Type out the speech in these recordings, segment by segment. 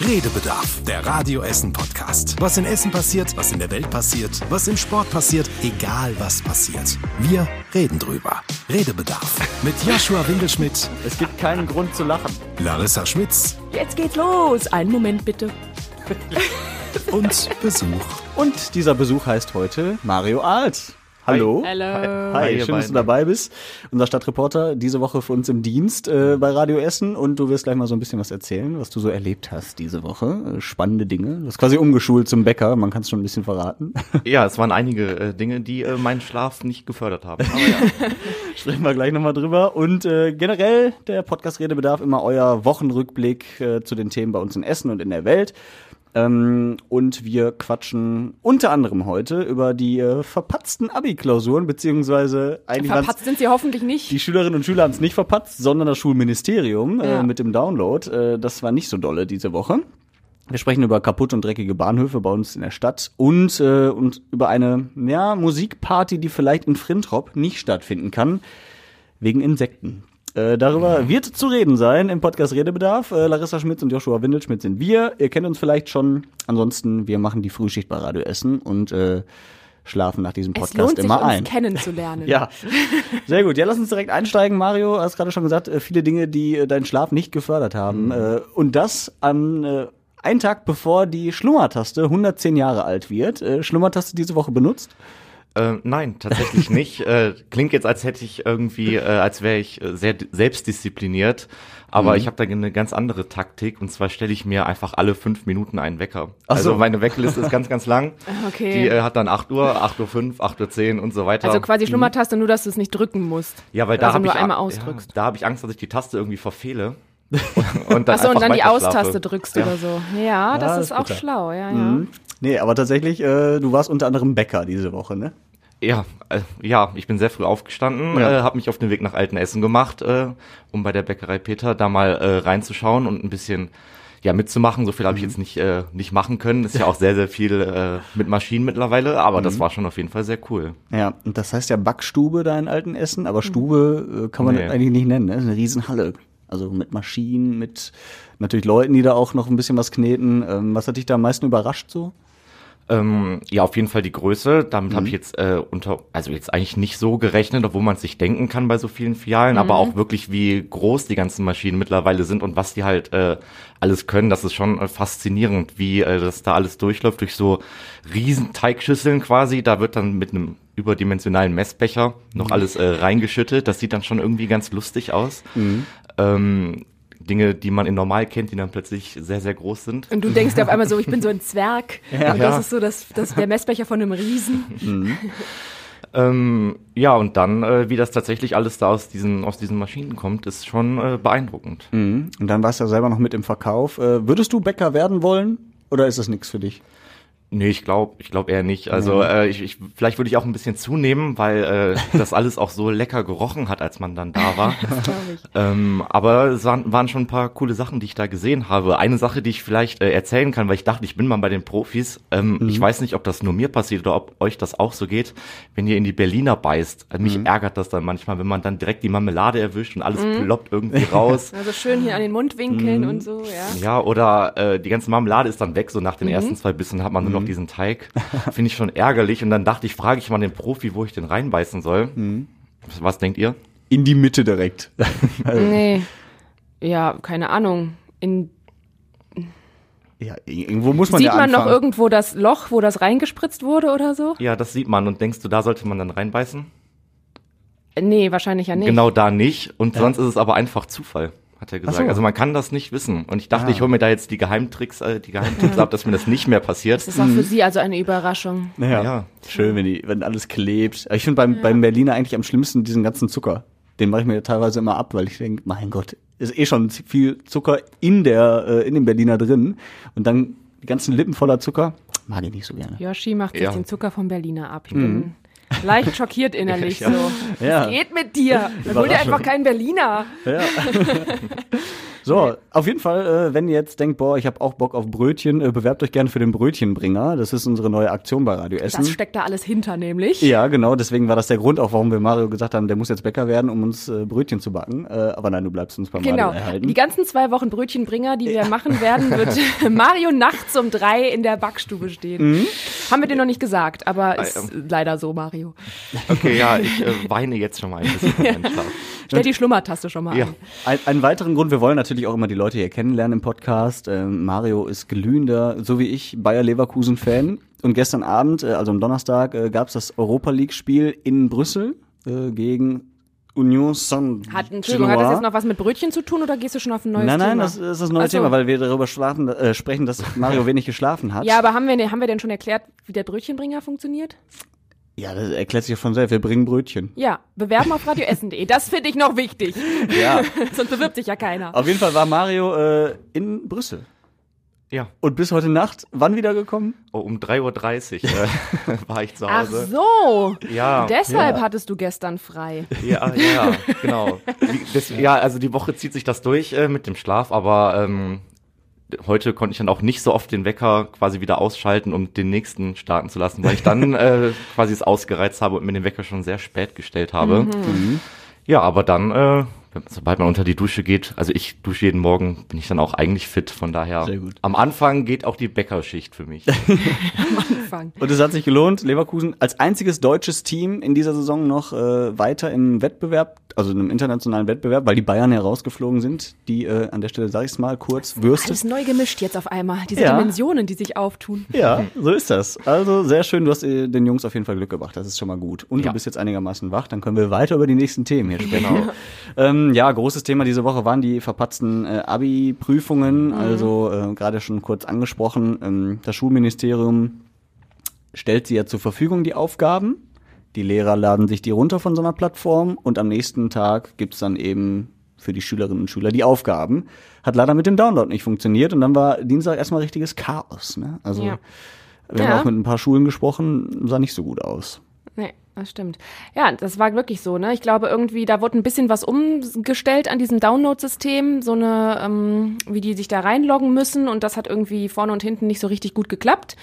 Redebedarf, der Radio Essen Podcast. Was in Essen passiert, was in der Welt passiert, was im Sport passiert, egal was passiert. Wir reden drüber. Redebedarf mit Joshua Winkelschmidt, Es gibt keinen Grund zu lachen. Larissa Schmitz Jetzt geht's los. Einen Moment bitte. und Besuch. Und dieser Besuch heißt heute Mario Alt. Hallo. Hallo. Hi, Hi, schön, dass du dabei bist. Unser Stadtreporter diese Woche für uns im Dienst äh, bei Radio Essen und du wirst gleich mal so ein bisschen was erzählen, was du so erlebt hast diese Woche. Äh, spannende Dinge. Du hast quasi umgeschult zum Bäcker, man kann es schon ein bisschen verraten. Ja, es waren einige äh, Dinge, die äh, meinen Schlaf nicht gefördert haben. Aber ja. Sprechen wir gleich nochmal drüber. Und äh, generell, der Podcast Redebedarf immer euer Wochenrückblick äh, zu den Themen bei uns in Essen und in der Welt. Ähm, und wir quatschen unter anderem heute über die äh, verpatzten Abi-Klausuren, beziehungsweise eigentlich Verpatzt sind sie hoffentlich nicht. die Schülerinnen und Schüler haben es nicht verpatzt, sondern das Schulministerium äh, Ja. mit dem Download. Äh, das war nicht so dolle diese Woche. Wir sprechen über kaputt und dreckige Bahnhöfe bei uns in der Stadt und, äh, und über eine ja, Musikparty, die vielleicht in Frintrop nicht stattfinden kann, wegen Insekten. Äh, darüber wird zu reden sein im Podcast Redebedarf. Äh, Larissa Schmitz und Joshua Windelschmidt sind wir. Ihr kennt uns vielleicht schon. Ansonsten, wir machen die Frühschicht bei Radio Essen und äh, schlafen nach diesem es Podcast lohnt sich, immer uns ein. kennenzulernen. Ja, sehr gut. Ja, lass uns direkt einsteigen. Mario, hast gerade schon gesagt, äh, viele Dinge, die äh, deinen Schlaf nicht gefördert haben. Äh, Und das an äh, einen Tag bevor die Schlummertaste 110 Jahre alt wird. Äh, Schlummertaste diese Woche benutzt? Äh, nein, tatsächlich nicht. Äh, klingt jetzt, als hätte ich irgendwie, äh, als wäre ich äh, sehr selbstdiszipliniert. Aber Mhm. ich habe da eine ganz andere Taktik. Und zwar stelle ich mir einfach alle fünf Minuten einen Wecker. Ach so. Also meine Weckliste ist ganz, ganz lang. Okay. Die äh, hat dann 8 Uhr, 8 Uhr 5, 8 Uhr 10 und so weiter. Also quasi Schlummertaste, nur dass du es nicht drücken musst. ja, weil da also habe nur ich, einmal ausdrückst. Ja, da habe ich Angst, dass ich die Taste irgendwie verfehle. und dann Achso, und dann die. Aus-Taste drückst oder so. Ja, das Ja, ist ist auch bitter. schlau, ja, ja. Mhm. Nee, aber tatsächlich, äh, du warst unter anderem Bäcker diese Woche, ne? Ja, äh, ja, ich bin sehr früh aufgestanden, Ja. äh, habe mich auf den Weg nach Altenessen gemacht, äh, um bei der Bäckerei Peter da mal äh, reinzuschauen und ein bisschen ja mitzumachen. So viel habe ich jetzt nicht äh, nicht machen können. Ist ja auch sehr sehr viel äh, mit Maschinen mittlerweile, aber das war schon auf jeden Fall sehr cool. Ja, und das heißt ja Backstube da in Altenessen, aber Stube äh, kann man Nee. das eigentlich nicht nennen, ne? Das ist eine Riesenhalle. Also mit Maschinen, mit natürlich Leuten, die da auch noch ein bisschen was kneten. Ähm, was hat dich da am meisten überrascht so? Ähm, ja, auf jeden Fall die Größe. Damit habe ich jetzt äh, unter, also jetzt eigentlich nicht so gerechnet, obwohl man es sich denken kann bei so vielen Filialen, aber auch wirklich, wie groß die ganzen Maschinen mittlerweile sind und was die halt äh, alles können. Das ist schon äh, faszinierend, wie äh, das da alles durchläuft durch so riesen Teigschüsseln quasi. Da wird dann mit einem überdimensionalen Messbecher noch alles äh, reingeschüttet. Das sieht dann schon irgendwie ganz lustig aus. Ähm, Dinge, die man in normal kennt, die dann plötzlich sehr, sehr groß sind. Und du denkst dir auf einmal so, ich bin so ein Zwerg. und das Ja. ist so das, das, der Messbecher von einem Riesen. Ähm, ja, und dann, äh, wie das tatsächlich alles da aus diesen, aus diesen Maschinen kommt, ist schon äh, beeindruckend. Mhm. Und dann warst du ja selber noch mit im Verkauf. Äh, würdest du Bäcker werden wollen oder ist das nichts für dich? Nee, ich glaube ich glaub eher nicht. Also äh, ich, ich, vielleicht würde ich auch ein bisschen zunehmen, weil äh, das alles auch so lecker gerochen hat, als man dann da war. Glaub ich. ähm, aber es waren, waren schon ein paar coole Sachen, die ich da gesehen habe. Eine Sache, die ich vielleicht äh, erzählen kann, weil ich dachte, ich bin mal bei den Profis. Ähm, Ich weiß nicht, ob das nur mir passiert oder ob euch das auch so geht. Wenn ihr in die Berliner beißt, äh, mich ärgert das dann manchmal, wenn man dann direkt die Marmelade erwischt und alles ploppt irgendwie raus. Also schön hier an den Mundwinkeln und so, ja. Ja, oder äh, die ganze Marmelade ist dann weg, so nach den ersten zwei Bissen hat man nur noch diesen Teig. Finde ich schon ärgerlich. Und dann dachte ich, frage ich mal den Profi, wo ich den reinbeißen soll. Was, was denkt ihr? In die Mitte direkt. Nee. Ja, keine Ahnung. In, ja, irgendwo muss man sieht ja man noch irgendwo das Loch, wo das reingespritzt wurde oder so? Ja, das sieht man. Und denkst du, da sollte man dann reinbeißen? Nee, wahrscheinlich ja nicht. Genau da nicht. Und sonst ist es aber einfach Zufall, hat er gesagt. So. Also man kann das nicht wissen. Und ich dachte, Ah. ich hole mir da jetzt die Geheimtricks, äh, die Geheimtipps ab, dass mir das nicht mehr passiert. Das ist auch für sie also eine Überraschung. Ja, Ja. schön, wenn, die, wenn alles klebt. Ich finde beim, beim Berliner eigentlich am schlimmsten diesen ganzen Zucker. Den mache ich mir teilweise immer ab, weil ich denke, mein Gott, ist eh schon viel Zucker in der äh, in dem Berliner drin und dann die ganzen Lippen voller Zucker. Mag ich nicht so gerne. Yoshi macht sich Ja. den Zucker vom Berliner ab. Ich bin leicht schockiert innerlich Ja. so. Ja. Was geht mit dir? Dann hol dir einfach keinen Berliner. Ja. So, auf jeden Fall, äh, wenn ihr jetzt denkt, boah, ich habe auch Bock auf Brötchen, äh, bewerbt euch gerne für den Brötchenbringer. Das ist unsere neue Aktion bei Radio Essen. Das steckt da alles hinter, nämlich. Ja, genau, deswegen war das der Grund auch, warum wir Mario gesagt haben, der muss jetzt Bäcker werden, um uns äh, Brötchen zu backen. Äh, aber nein, du bleibst uns beim Genau. Radio erhalten. Die ganzen zwei Wochen Brötchenbringer, die wir machen werden, wird Mario nachts um drei in der Backstube stehen. Mhm. Haben wir dir noch nicht gesagt, aber ist Ah, leider so, Mario. Okay, ja, ich äh, weine jetzt schon mal ein bisschen. Schlaf. Stell die Schlummertaste schon mal Ja. Ein, einen weiteren Grund, wir wollen natürlich auch immer die Leute hier kennenlernen im Podcast. Ähm, Mario ist glühender, so wie ich, Bayer Leverkusen-Fan. Und gestern Abend, äh, also am Donnerstag, äh, gab es das Europa League-Spiel in Brüssel äh, gegen Union saint Hat, Entschuldigung, hat das jetzt noch was mit Brötchen zu tun oder gehst du schon auf ein neues Nein, nein, Thema? das ist das neue Ach so. Thema, weil wir darüber schlafen, äh, sprechen, dass Mario wenig geschlafen hat. Ja, aber haben wir, haben wir denn schon erklärt, wie der Brötchenbringer funktioniert? Ja, das erklärt sich ja von selbst. Wir bringen Brötchen. Ja, bewerben auf radioessen.de. Das finde ich noch wichtig. Ja. Sonst bewirbt sich ja keiner. Auf jeden Fall war Mario äh, in Brüssel. Ja, Und bis heute Nacht, wann wiedergekommen? oh, um 3.30 Uhr äh, war ich zu Ach Hause. so. Ja, Deshalb ja. hattest du gestern frei. Ja, ja, genau. Wie, das, ja, also die Woche zieht sich das durch äh, mit dem Schlaf, aber ähm, heute konnte ich dann auch nicht so oft den Wecker quasi wieder ausschalten, um den nächsten starten zu lassen, weil ich dann äh, quasi es ausgereizt habe und mir den Wecker schon sehr spät gestellt habe. Ja, aber dann, äh, sobald man unter die Dusche geht, also ich dusche jeden Morgen, bin ich dann auch eigentlich fit. Von daher, Sehr gut. am Anfang geht auch die Bäckerschicht für mich. Anfang. Und es hat sich gelohnt, Leverkusen als einziges deutsches Team in dieser Saison noch äh, weiter im Wettbewerb, also in einem internationalen Wettbewerb, weil die Bayern herausgeflogen sind, die äh, an der Stelle, sag ich's mal kurz, Würste. Alles neu gemischt jetzt auf einmal. Diese Ja. Dimensionen, die sich auftun. Ja, so ist das. Also sehr schön, du hast äh, den Jungs auf jeden Fall Glück gebracht, das ist schon mal gut. Und Ja. du bist jetzt einigermaßen wach, dann können wir weiter über die nächsten Themen hier sprechen. ähm, ja, großes Thema diese Woche waren die verpatzten äh, Abi-Prüfungen, also äh, gerade schon kurz angesprochen, ähm, das Schulministerium stellt sie ja zur Verfügung, die Aufgaben. Die Lehrer laden sich die runter von so einer Plattform und am nächsten Tag gibt's dann eben für die Schülerinnen und Schüler die Aufgaben. Hat leider mit dem Download nicht funktioniert und dann war Dienstag erstmal richtiges Chaos. Ne? Also Ja. wir haben Ja. auch mit ein paar Schulen gesprochen, sah nicht so gut aus. Nee, das stimmt. Ja, das war wirklich so, ne? Ich glaube irgendwie, da wurde ein bisschen was umgestellt an diesem Download-System, so eine, ähm, wie die sich da reinloggen müssen und das hat irgendwie vorne und hinten nicht so richtig gut geklappt.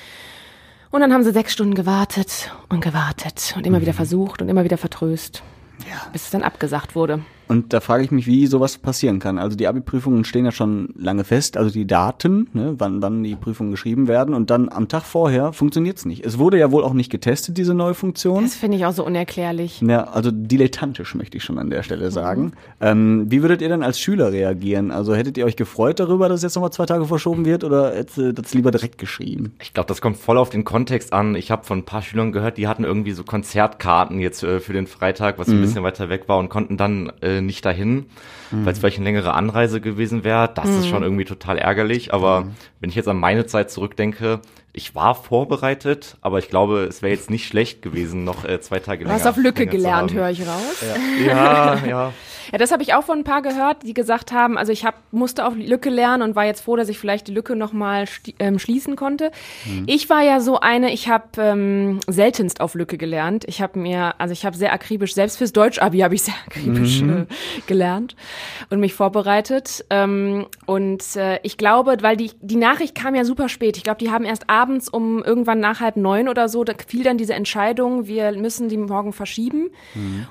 Und dann haben sie sechs Stunden gewartet und gewartet und immer wieder versucht und immer wieder vertröst. Ja. Bis es dann abgesagt wurde. Und da frage ich mich, wie sowas passieren kann. Also die Abi-Prüfungen stehen ja schon lange fest, also die Daten, ne, wann, wann die Prüfungen geschrieben werden und dann am Tag vorher funktioniert's nicht. Es wurde ja wohl auch nicht getestet, diese neue Funktion. Das finde ich auch so unerklärlich. Ja, also dilettantisch möchte ich schon an der Stelle sagen. Ähm, wie würdet ihr denn als Schüler reagieren? Also hättet ihr euch gefreut darüber, dass jetzt nochmal zwei Tage verschoben wird oder hättet ihr das lieber direkt geschrieben? Ich glaube, das kommt voll auf den Kontext an. Ich habe von ein paar Schülern gehört, die hatten irgendwie so Konzertkarten jetzt äh, für den Freitag, was ein bisschen weiter weg war und konnten dann äh, nicht dahin, weil es vielleicht eine längere Anreise gewesen wäre. Das ist schon irgendwie total ärgerlich. Aber wenn ich jetzt an meine Zeit zurückdenke, ich war vorbereitet, aber ich glaube, es wäre jetzt nicht schlecht gewesen, noch äh, zwei Tage Du länger. hast auf Lücke gelernt, höre ich raus. Ja, ja. Ja, das habe ich auch von ein paar gehört, die gesagt haben, also ich hab, musste auf Lücke lernen und war jetzt froh, dass ich vielleicht die Lücke nochmal ähm, schließen konnte. Ich war ja so eine, ich habe ähm, seltenst auf Lücke gelernt. Ich habe mir, also ich habe sehr akribisch, selbst fürs Deutsch-Abi habe ich sehr akribisch äh, gelernt und mich vorbereitet. Ähm, und äh, ich glaube, weil die, die Nachricht kam ja super spät. Ich glaube, die haben erst abends um irgendwann nach halb neun oder so, da fiel dann diese Entscheidung, wir müssen die morgen verschieben.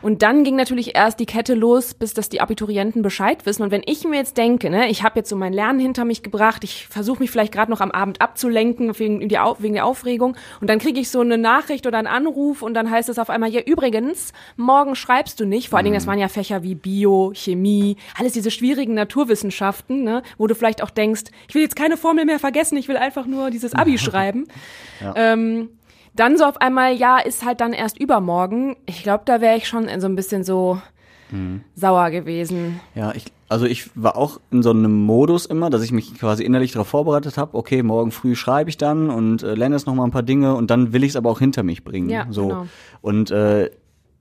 Und dann ging natürlich erst die Kette los, bis dass die Abiturienten Bescheid wissen. Und wenn ich mir jetzt denke, ne, ich habe jetzt so mein Lernen hinter mich gebracht, ich versuche mich vielleicht gerade noch am Abend abzulenken wegen, wegen der Aufregung und dann kriege ich so eine Nachricht oder einen Anruf und dann heißt es auf einmal, ja übrigens, morgen schreibst du nicht. Vor allen Dingen, das waren ja Fächer wie Bio, Chemie, alles diese schwierigen Naturwissenschaften, ne, wo du vielleicht auch denkst, ich will jetzt keine Formel mehr vergessen, ich will einfach nur dieses Abi schreiben. Ähm, dann so auf einmal, ja, ist halt dann erst übermorgen. Ich glaube, da wäre ich schon so ein bisschen so sauer gewesen. Ja, ich, also ich war auch in so einem Modus immer, dass ich mich quasi innerlich darauf vorbereitet habe, okay, morgen früh schreibe ich dann und äh, lerne jetzt noch mal ein paar Dinge und dann will ich es aber auch hinter mich bringen. Ja, so. genau. Und äh,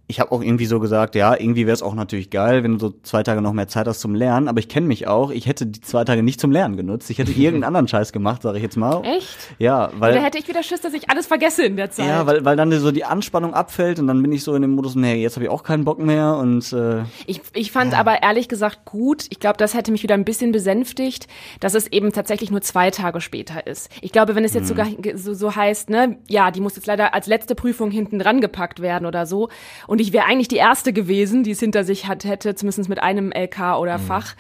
ich habe auch irgendwie so gesagt, ja, irgendwie wäre es auch natürlich geil, wenn du so zwei Tage noch mehr Zeit hast zum Lernen. Aber ich kenne mich auch. Ich hätte die zwei Tage nicht zum Lernen genutzt. Ich hätte irgendeinen anderen Scheiß gemacht, sage ich jetzt mal. Echt? Ja, weil. Da hätte ich wieder Schiss, dass ich alles vergesse in der Zeit. Ja, weil, weil dann so die Anspannung abfällt und dann bin ich so in dem Modus, nee, jetzt habe ich auch keinen Bock mehr und äh, ich, ich fand aber ehrlich gesagt gut. Ich glaube, das hätte mich wieder ein bisschen besänftigt, dass es eben tatsächlich nur zwei Tage später ist. Ich glaube, wenn es jetzt sogar so, so heißt, ne, ja, die muss jetzt leider als letzte Prüfung hinten dran gepackt werden oder so. Und ich wäre eigentlich die erste gewesen, die es hinter sich hat, hätte, zumindest mit einem LK oder Mhm. Fach.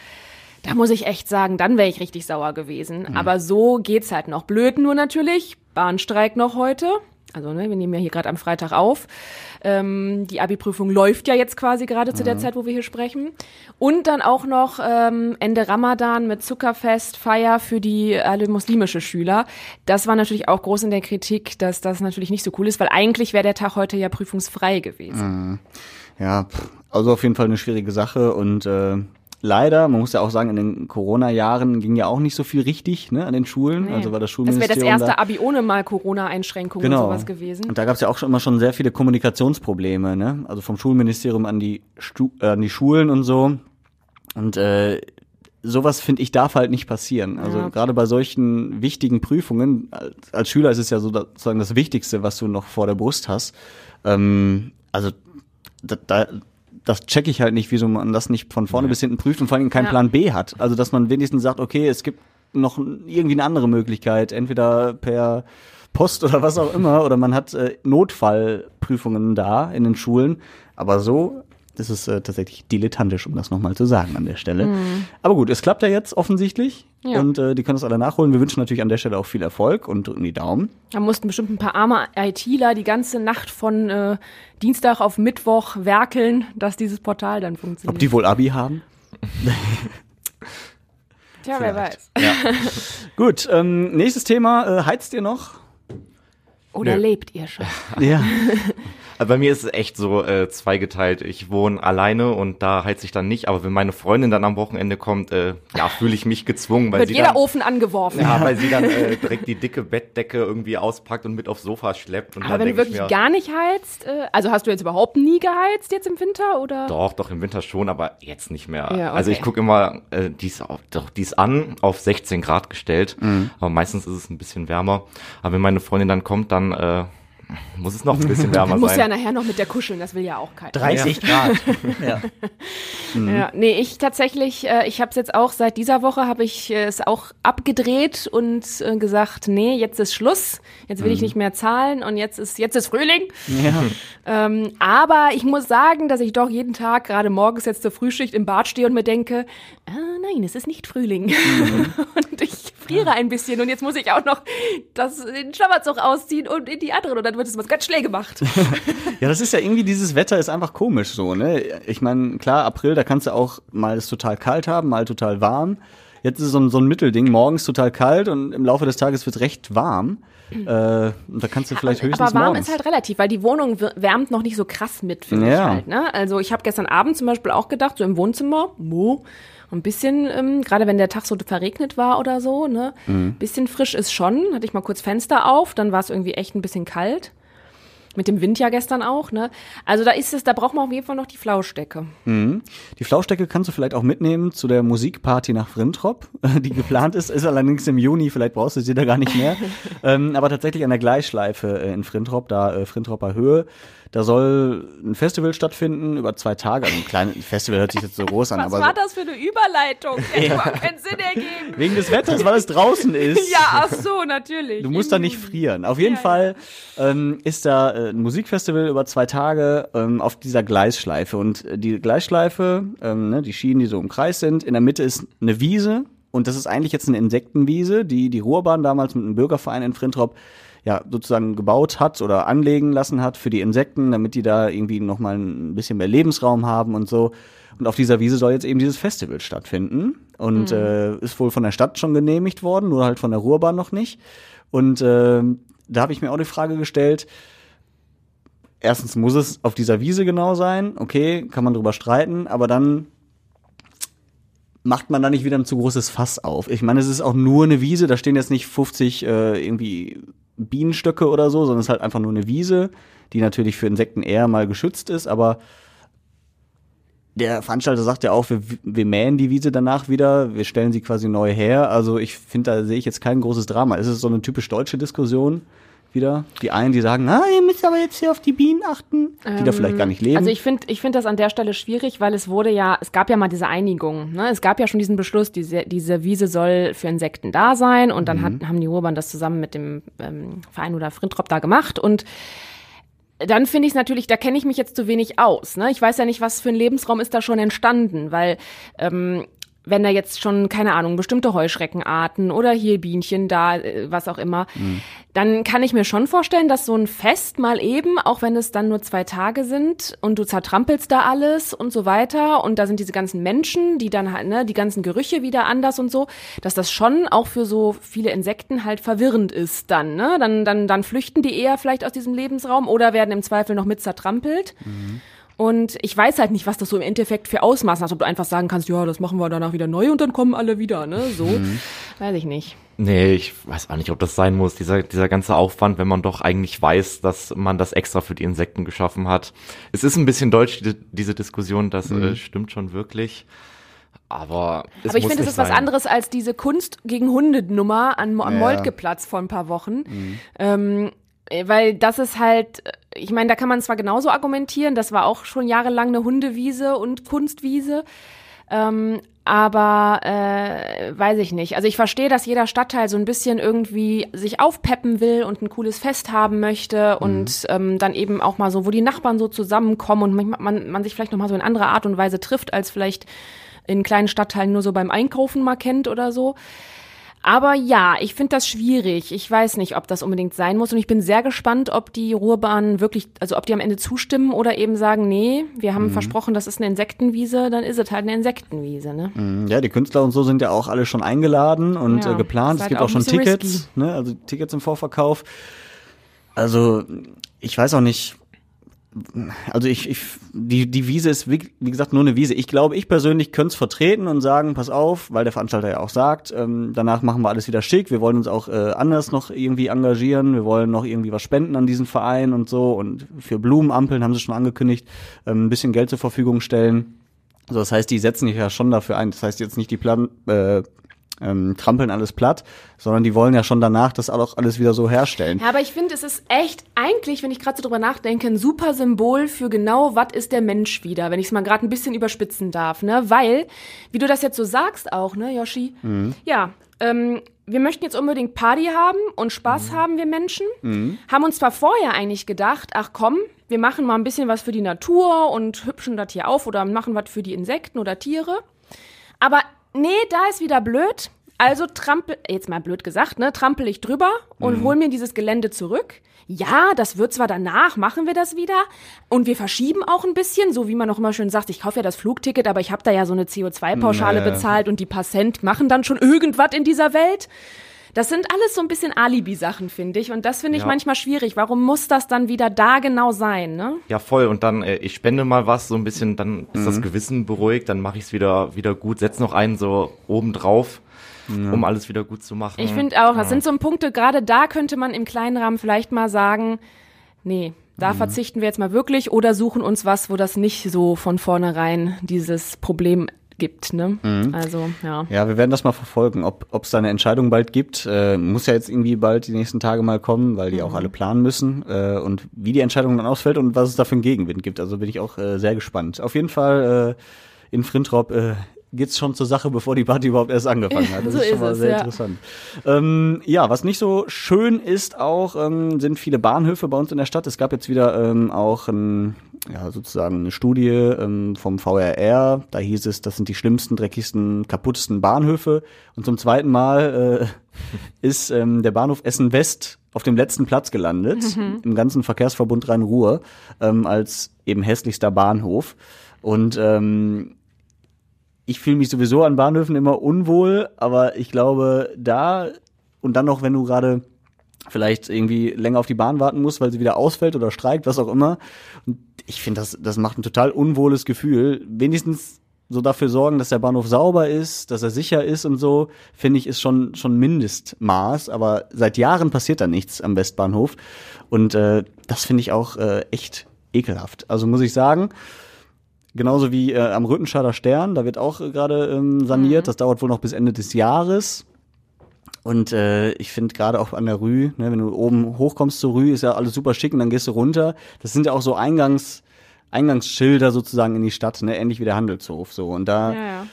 Da muss ich echt sagen, dann wäre ich richtig sauer gewesen. Mhm. Aber so geht's halt noch. Blöd nur natürlich. Bahnstreik noch heute. Also, ne, wir nehmen ja hier gerade am Freitag auf. Ähm, die Abi-Prüfung läuft ja jetzt quasi gerade zu der Zeit, wo wir hier sprechen. Und dann auch noch ähm, Ende Ramadan mit Zuckerfest, Feier für die alle muslimische Schüler. Das war natürlich auch groß in der Kritik, dass das natürlich nicht so cool ist, weil eigentlich wäre der Tag heute ja prüfungsfrei gewesen. ja, pff, also auf jeden Fall eine schwierige Sache und äh, leider, man muss ja auch sagen, in den Corona-Jahren ging ja auch nicht so viel richtig ne, an den Schulen. Nee. Also war das das wäre Schulministerium das erste da, Abi ohne mal Corona-Einschränkungen genau. und sowas gewesen. Und da gab es ja auch schon immer schon sehr viele Kommunikationsprobleme, ne? Also vom Schulministerium an die Stu äh, an die Schulen und so. Und äh, sowas finde ich darf halt nicht passieren. Also Ja. gerade bei solchen wichtigen Prüfungen als, als Schüler ist es ja so sozusagen das Wichtigste, was du noch vor der Brust hast. Ähm, also da, da das check ich halt nicht, wieso man das nicht von vorne bis hinten prüft und vor allem keinen Ja. Plan B hat. Also dass man wenigstens sagt, okay, es gibt noch irgendwie eine andere Möglichkeit, entweder per Post oder was auch immer, oder man hat äh, Notfallprüfungen da in den Schulen. Aber so ist es äh, tatsächlich dilettantisch, um das nochmal zu sagen an der Stelle. Aber gut, es klappt ja jetzt offensichtlich Mhm. Ja. und äh, die können das alle nachholen. Wir wünschen natürlich an der Stelle auch viel Erfolg und drücken die Daumen. Da mussten bestimmt ein paar arme ITler die ganze Nacht von äh, Dienstag auf Mittwoch werkeln, dass dieses Portal dann funktioniert. Ob die wohl Abi haben? Tja, wer weiß. Gut, ähm, nächstes Thema. Äh, heizt ihr noch? Oder Nö. lebt ihr schon? Ja. Also bei mir ist es echt so äh, zweigeteilt. Ich wohne alleine und da heizt ich dann nicht. Aber wenn meine Freundin dann am Wochenende kommt, äh, ja, fühle ich mich gezwungen, weil Wird sie jeder dann, Ofen angeworfen. ja, weil sie dann äh, direkt die dicke Bettdecke irgendwie auspackt und mit aufs Sofa schleppt. Und Aber dann wenn du wirklich mir, gar nicht heizt, äh, also hast du jetzt überhaupt nie geheizt jetzt im Winter oder? Doch, doch, im Winter schon, aber jetzt nicht mehr. Ja, Also ich okay. gucke immer, äh, die ist, auf, doch, die ist an, auf 16 Grad gestellt, Mhm. aber meistens ist es ein bisschen wärmer. Aber wenn meine Freundin dann kommt, dann äh, muss es noch ein bisschen wärmer Man muss ja sein. nachher noch mit der kuscheln, das will ja auch keiner. 30 Grad. ja. Ja, nee, ich tatsächlich, äh, ich habe es jetzt auch seit dieser Woche habe ich äh, es auch abgedreht und äh, gesagt, nee, jetzt ist Schluss, jetzt will ich nicht mehr zahlen und jetzt ist jetzt ist Frühling. ja. Ähm, aber ich muss sagen, dass ich doch jeden Tag gerade morgens jetzt zur Frühschicht im Bad stehe und mir denke, ah, nein, es ist nicht Frühling und ich friere ein bisschen und jetzt muss ich auch noch das den Schlafanzug ausziehen und in die anderen und dann wird es was ganz schnell gemacht. Ja, das ist ja irgendwie, dieses Wetter ist einfach komisch so, ne? Ich meine, klar, April, da kannst du auch mal es total kalt haben, mal total warm. Jetzt ist es so ein, so ein Mittelding, morgens total kalt und im Laufe des Tages wird es recht warm. Äh, und da kannst du vielleicht höchstens Aber warm morgens. ist halt relativ, weil die Wohnung wärmt noch nicht so krass mit, finde ich Ja. halt. Ne? Also ich habe gestern Abend zum Beispiel auch gedacht, so im Wohnzimmer, mo, ein bisschen, ähm, gerade wenn der Tag so verregnet war oder so, ne, Mhm. bisschen frisch ist schon. Hatte ich mal kurz Fenster auf, dann war es irgendwie echt ein bisschen kalt. Mit dem Wind ja gestern auch, ne? Also da ist es, da braucht man auf jeden Fall noch die Flauschdecke. Die Flauschdecke kannst du vielleicht auch mitnehmen zu der Musikparty nach Frintrop, die geplant ist. Ist allerdings im Juni, vielleicht brauchst du sie da gar nicht mehr. ähm, aber tatsächlich an der Gleisschleife äh, in Frintrop, da äh, Frintropper Höhe. Da soll ein Festival stattfinden über zwei Tage. Also ein kleines Festival hört sich jetzt so groß an, Was aber war so, das für eine Überleitung? Der hat überhaupt keinen Sinn ergeben. wegen des Wetters, weil es draußen ist. Ja, ach so, natürlich. Du musst da nicht frieren. Auf jeden Ja, Fall ähm, ist da äh, ein Musikfestival über zwei Tage ähm, auf dieser Gleisschleife. Und äh, die Gleisschleife, ähm, ne, die Schienen, die so im Kreis sind, in der Mitte ist eine Wiese. Und das ist eigentlich jetzt eine Insektenwiese, die die Ruhrbahn damals mit einem Bürgerverein in Frintrop ja sozusagen gebaut hat oder anlegen lassen hat für die Insekten, damit die da irgendwie nochmal ein bisschen mehr Lebensraum haben und so. Und auf dieser Wiese soll jetzt eben dieses Festival stattfinden. Und äh, ist wohl von der Stadt schon genehmigt worden, nur halt von der Ruhrbahn noch nicht. Und äh, da habe ich mir auch die Frage gestellt, erstens muss es auf dieser Wiese genau sein, okay, kann man drüber streiten, aber dann macht man da nicht wieder ein zu großes Fass auf. Ich meine, es ist auch nur eine Wiese, da stehen jetzt nicht 50 äh, irgendwie Bienenstöcke oder so, sondern es ist halt einfach nur eine Wiese, die natürlich für Insekten eher mal geschützt ist, aber der Veranstalter sagt ja auch, wir, wir mähen die Wiese danach wieder, wir stellen sie quasi neu her. Also ich finde, da sehe ich jetzt kein großes Drama. Es ist so eine typisch deutsche Diskussion wieder. Die einen, die sagen, ah, ihr müsst aber jetzt hier auf die Bienen achten, die ähm, da vielleicht gar nicht leben. Also ich finde ich finde das an der Stelle schwierig, weil es wurde ja, es gab ja mal diese Einigung. Ne? Es gab ja schon diesen Beschluss, diese, diese Wiese soll für Insekten da sein und dann mhm. hat, haben die Urban das zusammen mit dem ähm, Verein oder Frintrop da gemacht und dann finde ich es natürlich, da kenne ich mich jetzt zu wenig aus. Ne? Ich weiß ja nicht, was für ein Lebensraum ist da schon entstanden, weil ähm, wenn da jetzt schon, keine Ahnung, bestimmte Heuschreckenarten oder hier Bienchen da, äh, was auch immer, mhm. dann kann ich mir schon vorstellen, dass so ein Fest mal eben, auch wenn es dann nur zwei Tage sind und du zertrampelst da alles und so weiter und da sind diese ganzen Menschen, die dann halt, ne, die ganzen Gerüche wieder anders und so, dass das schon auch für so viele Insekten halt verwirrend ist dann, ne? Dann, dann, dann flüchten die eher vielleicht aus diesem Lebensraum oder werden im Zweifel noch mit zertrampelt. Mhm. Und ich weiß halt nicht, was das so im Endeffekt für Ausmaßen hat. Ob du einfach sagen kannst, ja, das machen wir danach wieder neu und dann kommen alle wieder, ne? So. Mhm. Weiß ich nicht. Nee, ich weiß auch nicht, ob das sein muss. Dieser, dieser ganze Aufwand, wenn man doch eigentlich weiß, dass man das extra für die Insekten geschaffen hat. Es ist ein bisschen deutsch, die, diese Diskussion, das mhm. äh, stimmt schon wirklich. Aber, es Aber ich finde, es ist sein. was anderes als diese Kunst gegen Hunde-Nummer am, am ja. Moltkeplatz vor ein paar Wochen. Mhm. Ähm, äh, weil das ist halt, äh, ich meine, da kann man zwar genauso argumentieren, das war auch schon jahrelang eine Hundewiese und Kunstwiese, ähm, aber äh, weiß ich nicht. Also ich verstehe, dass jeder Stadtteil so ein bisschen irgendwie sich aufpeppen will und ein cooles Fest haben möchte mhm. und ähm, dann eben auch mal so, wo die Nachbarn so zusammenkommen und man, man, man sich vielleicht noch mal so in anderer Art und Weise trifft, als vielleicht in kleinen Stadtteilen nur so beim Einkaufen mal kennt oder so. Aber ja, ich finde das schwierig. Ich weiß nicht, ob das unbedingt sein muss. Und ich bin sehr gespannt, ob die Ruhrbahnen wirklich, also ob die am Ende zustimmen oder eben sagen, nee, wir haben mhm. versprochen, das ist eine Insektenwiese, dann ist es halt eine Insektenwiese. Ne? Mhm. Ja, die Künstler und so sind ja auch alle schon eingeladen und ja, äh, geplant. Es halt gibt auch, auch schon Tickets, ne? also Tickets im Vorverkauf. Also ich weiß auch nicht, also ich, ich die, die Wiese ist wie, wie gesagt nur eine Wiese. Ich glaube, ich persönlich könnte es vertreten und sagen, pass auf, weil der Veranstalter ja auch sagt, ähm, danach machen wir alles wieder schick, wir wollen uns auch äh, anders noch irgendwie engagieren, wir wollen noch irgendwie was spenden an diesen Verein und so und für Blumenampeln haben sie schon angekündigt, ähm, ein bisschen Geld zur Verfügung stellen. Also das heißt, die setzen sich ja schon dafür ein. Das heißt jetzt nicht die Plan äh, ähm, trampeln alles platt, sondern die wollen ja schon danach das auch alles wieder so herstellen. Ja, aber ich finde, es ist echt eigentlich, wenn ich gerade so drüber nachdenke, ein super Symbol für genau, was ist der Mensch wieder, wenn ich es mal gerade ein bisschen überspitzen darf, ne? Weil, wie du das jetzt so sagst auch, ne, Yoshi? Mhm. Ja, ähm, wir möchten jetzt unbedingt Party haben und Spaß mhm. haben wir Menschen. Mhm. Haben uns zwar vorher eigentlich gedacht, ach komm, wir machen mal ein bisschen was für die Natur und hübschen das hier auf oder machen was für die Insekten oder Tiere. Aber nee, da ist wieder blöd. Also trampel, jetzt mal blöd gesagt, ne, trampel ich drüber und mhm. hol mir dieses Gelände zurück. Ja, das wird zwar danach, machen wir das wieder. Und wir verschieben auch ein bisschen, so wie man auch immer schön sagt, ich kaufe ja das Flugticket, aber ich habe da ja so eine CO2-Pauschale naja. bezahlt und die paar Cent machen dann schon irgendwas in dieser Welt. Das sind alles so ein bisschen Alibi-Sachen, finde ich. Und das finde ich ja. manchmal schwierig. Warum muss das dann wieder da genau sein, ne? Ja, voll. Und dann, äh, ich spende mal was, so ein bisschen, dann ist mhm. das Gewissen beruhigt, dann mache ich es wieder, wieder gut, setz noch einen so oben drauf. Ja. um alles wieder gut zu machen. Ich finde auch, das ja. sind so Punkte, gerade da könnte man im kleinen Rahmen vielleicht mal sagen, nee, da mhm. verzichten wir jetzt mal wirklich oder suchen uns was, wo das nicht so von vornherein dieses Problem gibt. Ne? Mhm. Also, ja. Ja, wir werden das mal verfolgen, ob es da eine Entscheidung bald gibt. Äh, muss ja jetzt irgendwie bald die nächsten Tage mal kommen, weil die mhm. auch alle planen müssen. Äh, und wie die Entscheidung dann ausfällt und was es da für einen Gegenwind gibt. Also bin ich auch äh, sehr gespannt. Auf jeden Fall äh, in Frintrop äh, geht's schon zur Sache, bevor die Party überhaupt erst angefangen hat. Das so ist schon mal es, sehr ja. interessant. Ähm, ja, was nicht so schön ist auch, ähm, sind viele Bahnhöfe bei uns in der Stadt. Es gab jetzt wieder ähm, auch ein, ja, sozusagen eine Studie ähm, vom VRR. Da hieß es, das sind die schlimmsten, dreckigsten, kaputtesten Bahnhöfe. Und zum zweiten Mal äh, ist ähm, der Bahnhof Essen West auf dem letzten Platz gelandet, mhm. im ganzen Verkehrsverbund Rhein-Ruhr, ähm, als eben hässlichster Bahnhof. Und ähm, ich fühle mich sowieso an Bahnhöfen immer unwohl, aber ich glaube, da und dann noch, wenn du gerade vielleicht irgendwie länger auf die Bahn warten musst, weil sie wieder ausfällt oder streikt, was auch immer. Und ich finde, das, das macht ein total unwohles Gefühl. Wenigstens so dafür sorgen, dass der Bahnhof sauber ist, dass er sicher ist und so, finde ich, ist schon schon Mindestmaß. Aber seit Jahren passiert da nichts am Westbahnhof und äh, das finde ich auch äh, echt ekelhaft. Also muss ich sagen, genauso wie äh, am Rüttenscheider Stern, da wird auch äh, gerade ähm, saniert. Das dauert wohl noch bis Ende des Jahres. Und äh, ich finde gerade auch an der Rü, ne, wenn du oben hochkommst zur Rü, ist ja alles super schick und dann gehst du runter. Das sind ja auch so Eingangs, Eingangsschilder sozusagen in die Stadt, ne, ähnlich wie der Handelshof so. Und da, Ja, ja.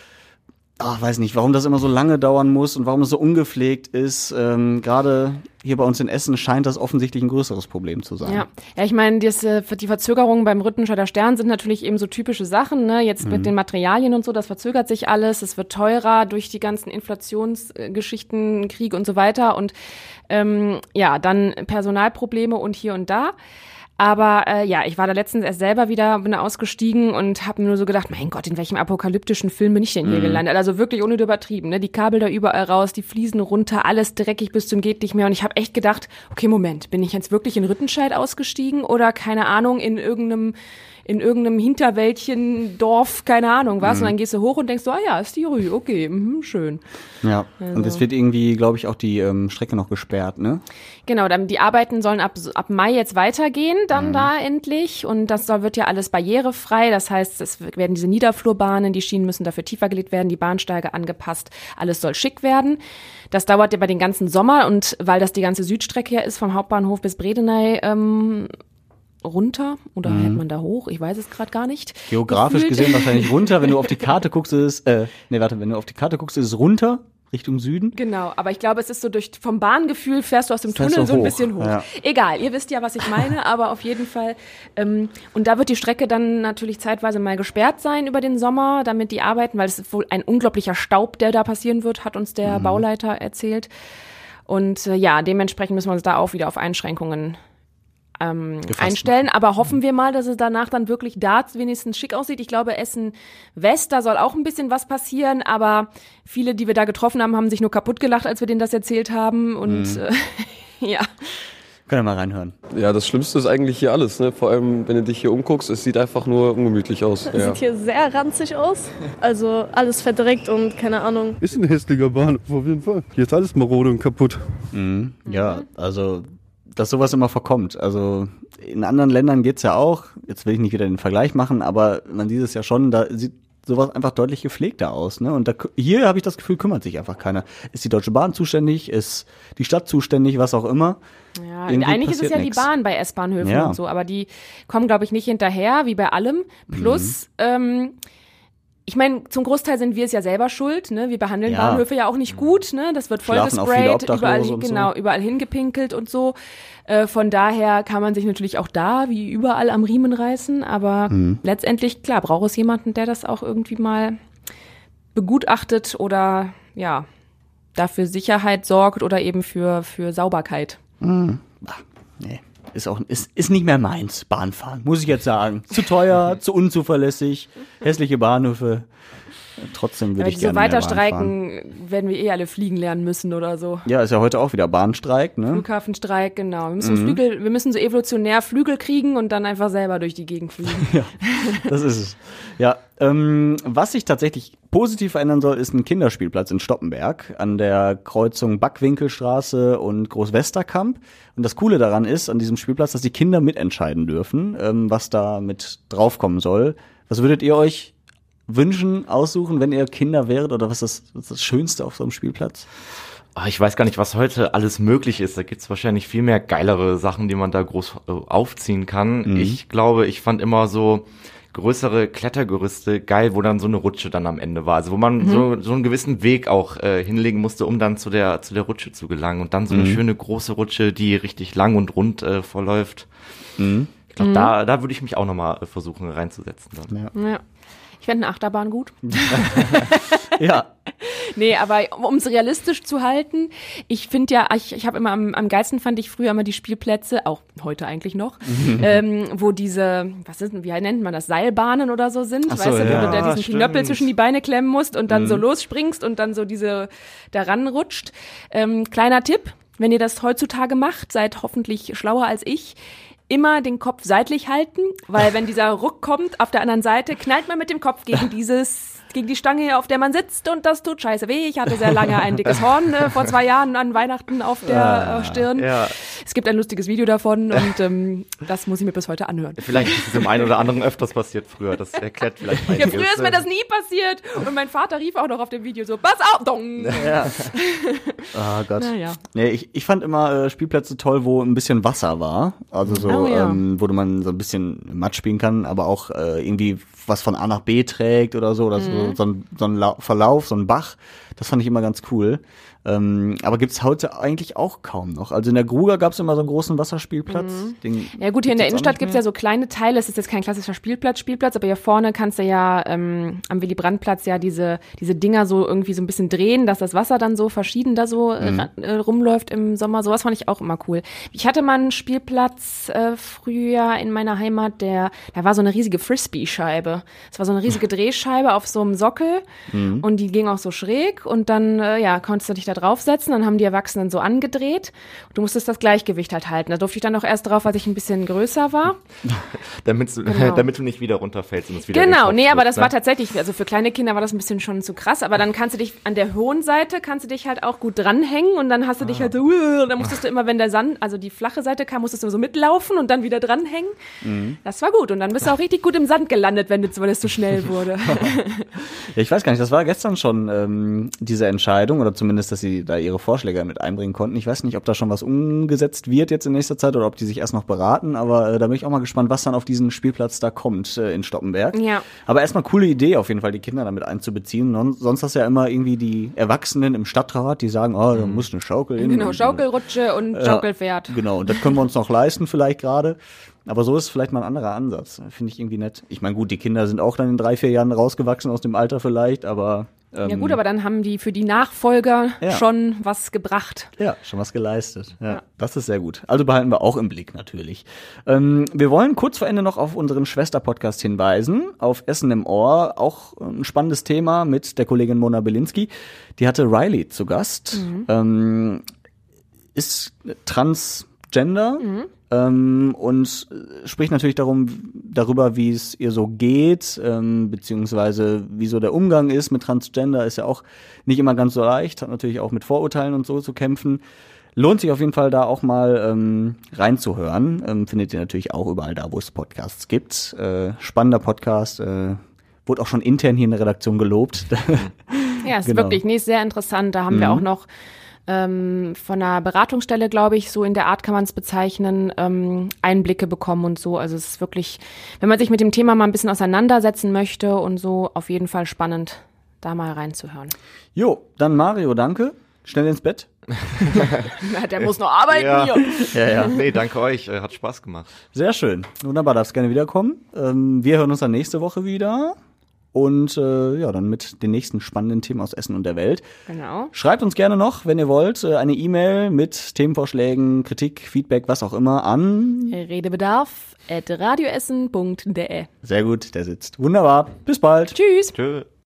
Ach, weiß nicht, warum das immer so lange dauern muss und warum es so ungepflegt ist. Ähm, gerade hier bei uns in Essen scheint das offensichtlich ein größeres Problem zu sein. Ja, ja ich meine, äh, die Verzögerungen beim Rüttenscheider Stern sind natürlich eben so typische Sachen. Ne? Jetzt Mhm. mit den Materialien und so, das verzögert sich alles. Es wird teurer durch die ganzen Inflationsgeschichten, Krieg und so weiter. Und ähm, ja, dann Personalprobleme und hier und da. Aber äh, ja, ich war da letztens erst selber wieder, bin da ausgestiegen und habe mir nur so gedacht, mein Gott, in welchem apokalyptischen Film bin ich denn Mhm. hier gelandet? Also wirklich ohne übertrieben, ne? Die Kabel da überall raus, die Fliesen runter, alles dreckig bis zum geht nicht mehr. Und ich habe echt gedacht, okay, Moment, bin ich jetzt wirklich in Rüttenscheid ausgestiegen oder keine Ahnung in irgendeinem in irgendeinem Hinterwäldchen, Dorf, keine Ahnung was. Und dann gehst du hoch und denkst so, ah ja, ist die Rue, okay, mhm, schön. Ja. Und es wird irgendwie, glaube ich, auch die ähm, Strecke noch gesperrt, ne? Genau, dann die Arbeiten sollen ab, ab Mai jetzt weitergehen, Mhm. dann da endlich. Und das soll, wird ja alles barrierefrei. Das heißt, es werden diese Niederflurbahnen, die Schienen müssen dafür tiefer gelegt werden, die Bahnsteige angepasst. Alles soll schick werden. Das dauert ja bei den ganzen Sommer und weil das die ganze Südstrecke ja ist, vom Hauptbahnhof bis Bredeney, ähm, runter oder hält man da hoch? Ich weiß es gerade gar nicht. Mhm. Geografisch Gefühlt. gesehen wahrscheinlich runter. Wenn du auf die Karte guckst, ist es, äh, nee, warte, wenn du auf die Karte guckst, ist es runter, Richtung Süden. Genau, aber ich glaube, es ist so durch vom Bahngefühl fährst du aus dem Tunnel so so ein bisschen hoch. ja. Egal, ihr wisst ja, was ich meine, aber auf jeden Fall. Ähm, und da wird die Strecke dann natürlich zeitweise mal gesperrt sein über den Sommer, damit die arbeiten, weil es ist wohl ein unglaublicher Staub, der da passieren wird, hat uns Mhm. der Bauleiter erzählt. Und äh, ja, dementsprechend müssen wir uns da auch wieder auf Einschränkungen ähm, Gefasst einstellen. Aber hoffen wir mal, dass es danach dann wirklich da wenigstens schick aussieht. Ich glaube, Essen West, da soll auch ein bisschen was passieren, aber viele, die wir da getroffen haben, haben sich nur kaputt gelacht, als wir denen das erzählt haben. Und äh, ja. Können wir mal reinhören. Ja, das Schlimmste ist eigentlich hier alles. Ne? Vor allem, wenn du dich hier umguckst, es sieht einfach nur ungemütlich aus. Ja. Sieht hier sehr ranzig aus. Also alles verdreckt und keine Ahnung. Ist ein hässlicher Bahnhof auf jeden Fall. Hier ist alles marode und kaputt. Ja, also, dass sowas immer vorkommt. Also, in anderen Ländern geht's ja auch. Jetzt will ich nicht wieder den Vergleich machen, aber man sieht es ja schon, da sieht sowas einfach deutlich gepflegter aus. Ne? Und da, hier habe ich das Gefühl, kümmert sich einfach keiner. Ist die Deutsche Bahn zuständig? Ist die Stadt zuständig? Was auch immer. Ja, Irgendwie eigentlich ist es ja nix. die Bahn bei S-Bahnhöfen Ja. und so, aber die kommen, glaube ich, nicht hinterher, wie bei allem. Plus, Mhm. ähm, ich meine, zum Großteil sind wir es ja selber schuld, ne? Wir behandeln Ja. Bahnhöfe ja auch nicht gut, ne? Das wird vollgesprayt, Obdachlose überall, so. genau, überall hingepinkelt und so. Äh, von daher kann man sich natürlich auch da, wie überall, am Riemen reißen, aber Mhm. letztendlich, klar, braucht es jemanden, der das auch irgendwie mal begutachtet oder, ja, dafür Sicherheit sorgt oder eben für, für Sauberkeit. Nee, ist auch ist, ist nicht mehr meins, Bahnfahren, muss ich jetzt sagen. Zu teuer, zu unzuverlässig, hässliche Bahnhöfe. Trotzdem würde ich so gerne mehr weiter streiken, werden wir eh alle fliegen lernen müssen oder so. Ja, ist ja heute auch wieder Bahnstreik, ne? Flughafenstreik, genau. Wir müssen Mhm. Flügel, wir müssen so evolutionär Flügel kriegen und dann einfach selber durch die Gegend fliegen. Das ist es. Ja, ähm, was sich tatsächlich positiv verändern soll, ist ein Kinderspielplatz in Stoppenberg an der Kreuzung Backwinkelstraße und Großwesterkamp. Und das Coole daran ist, an diesem Spielplatz, dass die Kinder mitentscheiden dürfen, ähm, was da mit draufkommen soll. Was würdet ihr euch wünschen, aussuchen, wenn ihr Kinder wäret? Oder was ist das, was ist das Schönste auf so einem Spielplatz? Ah, Ich weiß gar nicht, was heute alles möglich ist. Da gibt's wahrscheinlich viel mehr geilere Sachen, die man da groß äh, aufziehen kann. Ich glaube, ich fand immer so größere Klettergerüste geil, wo dann so eine Rutsche dann am Ende war. Also wo man so, so einen gewissen Weg auch äh, hinlegen musste, um dann zu der, zu der Rutsche zu gelangen. Und dann so eine schöne große Rutsche, die richtig lang und rund äh, verläuft. Ich glaube, da, da würde ich mich auch nochmal äh, versuchen reinzusetzen. Dann. ja. Ich fände eine Achterbahn gut. Ja, Nee, aber um es realistisch zu halten, ich finde ja, ich, ich habe immer am, am geilsten fand ich früher immer die Spielplätze, auch heute eigentlich noch, ähm, wo diese, was ist, denn, wie nennt man das, Seilbahnen oder so sind, Ach so, weißt du, wo du da diesen stimmt. Knöppel zwischen die Beine klemmen musst und dann so losspringst und dann so diese daran rutscht. Ähm, kleiner Tipp, wenn ihr das heutzutage macht, seid hoffentlich schlauer als ich. Immer den Kopf seitlich halten, weil wenn dieser Ruck kommt auf der anderen Seite, knallt man mit dem Kopf gegen dieses gegen die Stange, auf der man sitzt und das tut scheiße weh. Ich hatte sehr lange ein dickes Horn äh, vor zwei Jahren an Weihnachten auf der äh, Stirn. Ja. Es gibt ein lustiges Video davon und ähm, das muss ich mir bis heute anhören. Vielleicht ist es dem einen oder anderen öfters passiert früher. Das erklärt vielleicht Ja, einiges. früher ist mir das nie passiert und mein Vater rief auch noch auf dem Video so, pass auf, dong. Ja. Ah Gott. Naja. Nee, ich, ich fand immer äh, Spielplätze toll, wo ein bisschen Wasser war. Also so, Oh ja. ähm, wo man so ein bisschen Matsch spielen kann, aber auch äh, irgendwie was von A nach B trägt oder so. Oder Mhm. so, so ein, so ein Lau Verlauf, so ein Bach. Das fand ich immer ganz cool. Ähm, aber gibt's heute eigentlich auch kaum noch. Also in der Gruger gab's immer so einen großen Wasserspielplatz. Mhm. Ja gut, hier in der Innenstadt gibt's mehr. ja so kleine Teile. Es ist jetzt kein klassischer Spielplatz, Spielplatz, aber hier vorne kannst du ja ähm, am Willy-Brandt-Platz ja diese, diese Dinger so irgendwie so ein bisschen drehen, dass das Wasser dann so verschieden da so äh, ra- äh, rumläuft im Sommer. Sowas fand ich auch immer cool. Ich hatte mal einen Spielplatz äh, früher in meiner Heimat, der, da war so eine riesige Frisbee-Scheibe. Es war so eine riesige Drehscheibe auf so einem Sockel und die ging auch so schräg und dann, äh, ja, konntest du dich da draufsetzen, dann haben die Erwachsenen so angedreht. Du musstest das Gleichgewicht halt halten. Da durfte ich dann auch erst drauf, als ich ein bisschen größer war. damit, du, Genau. damit du nicht wieder runterfällst und es wieder Genau, nee, aber trifft, das ne? war tatsächlich, also für kleine Kinder war das ein bisschen schon zu krass, aber dann kannst du dich an der hohen Seite, kannst du dich halt auch gut dranhängen und dann hast du dich halt so, uh, und dann musstest du immer, wenn der Sand, also die flache Seite kam, musstest du so mitlaufen und dann wieder dranhängen. Das war gut und dann bist du auch richtig gut im Sand gelandet, wenn es zu schnell wurde. Ja, ich weiß gar nicht, das war gestern schon ähm, diese Entscheidung oder zumindest, dass sie da ihre Vorschläge mit einbringen konnten. Ich weiß nicht, ob da schon was umgesetzt wird jetzt in nächster Zeit oder ob die sich erst noch beraten, aber äh, da bin ich auch mal gespannt, was dann auf diesen Spielplatz da kommt äh, in Stoppenberg. Ja. Aber erstmal coole Idee auf jeden Fall, die Kinder damit einzubeziehen. Non sonst hast du ja immer irgendwie die Erwachsenen im Stadtrat, die sagen, oh, da muss eine Schaukel hin. genau, und- Schaukelrutsche und Schaukelpferd. Genau, und das können wir uns noch leisten vielleicht gerade. Aber so ist vielleicht mal ein anderer Ansatz. Finde ich irgendwie nett. Ich meine, gut, die Kinder sind auch dann in drei, vier Jahren rausgewachsen aus dem Alter vielleicht, aber ähm, Ja gut, aber dann haben die für die Nachfolger Ja. schon was gebracht. ja, schon was geleistet. Ja, das ist sehr gut. Also behalten wir auch im Blick natürlich. Ähm, wir wollen kurz vor Ende noch auf unseren Schwester-Podcast hinweisen, auf Essen im Ohr. Auch ein spannendes Thema mit der Kollegin Mona Belinsky. Die hatte Riley zu Gast. Ähm, ist transgender ähm, und spricht natürlich darum, darüber, wie es ihr so geht, ähm, beziehungsweise wie so der Umgang ist mit Transgender, ist ja auch nicht immer ganz so leicht, hat natürlich auch mit Vorurteilen und so zu kämpfen. Lohnt sich auf jeden Fall da auch mal ähm, reinzuhören. Ähm, findet ihr natürlich auch überall da, wo es Podcasts gibt. Äh, spannender Podcast. Äh, wurde auch schon intern hier in der Redaktion gelobt. Ja, ist Genau. wirklich ist sehr interessant. Da haben wir auch noch ähm, von einer Beratungsstelle, glaube ich, so in der Art kann man es bezeichnen, ähm, Einblicke bekommen und so. Also es ist wirklich, wenn man sich mit dem Thema mal ein bisschen auseinandersetzen möchte und so, auf jeden Fall spannend, da mal reinzuhören. jo, dann Mario, danke. Schnell ins Bett. Der muss noch arbeiten Ja. hier. Ja, ja. Nee, danke euch. Äh, Hat Spaß gemacht. Sehr schön. Wunderbar, darfst gerne wiederkommen. Ähm, wir hören uns dann nächste Woche wieder. Und äh, ja, dann mit den nächsten spannenden Themen aus Essen und der Welt. Genau. Schreibt uns gerne noch, wenn ihr wollt, äh, eine E-Mail mit Themenvorschlägen, Kritik, Feedback, was auch immer an. Redebedarf at radioessen.de. Sehr gut, der sitzt. Wunderbar. Bis bald. Tschüss. Tschö.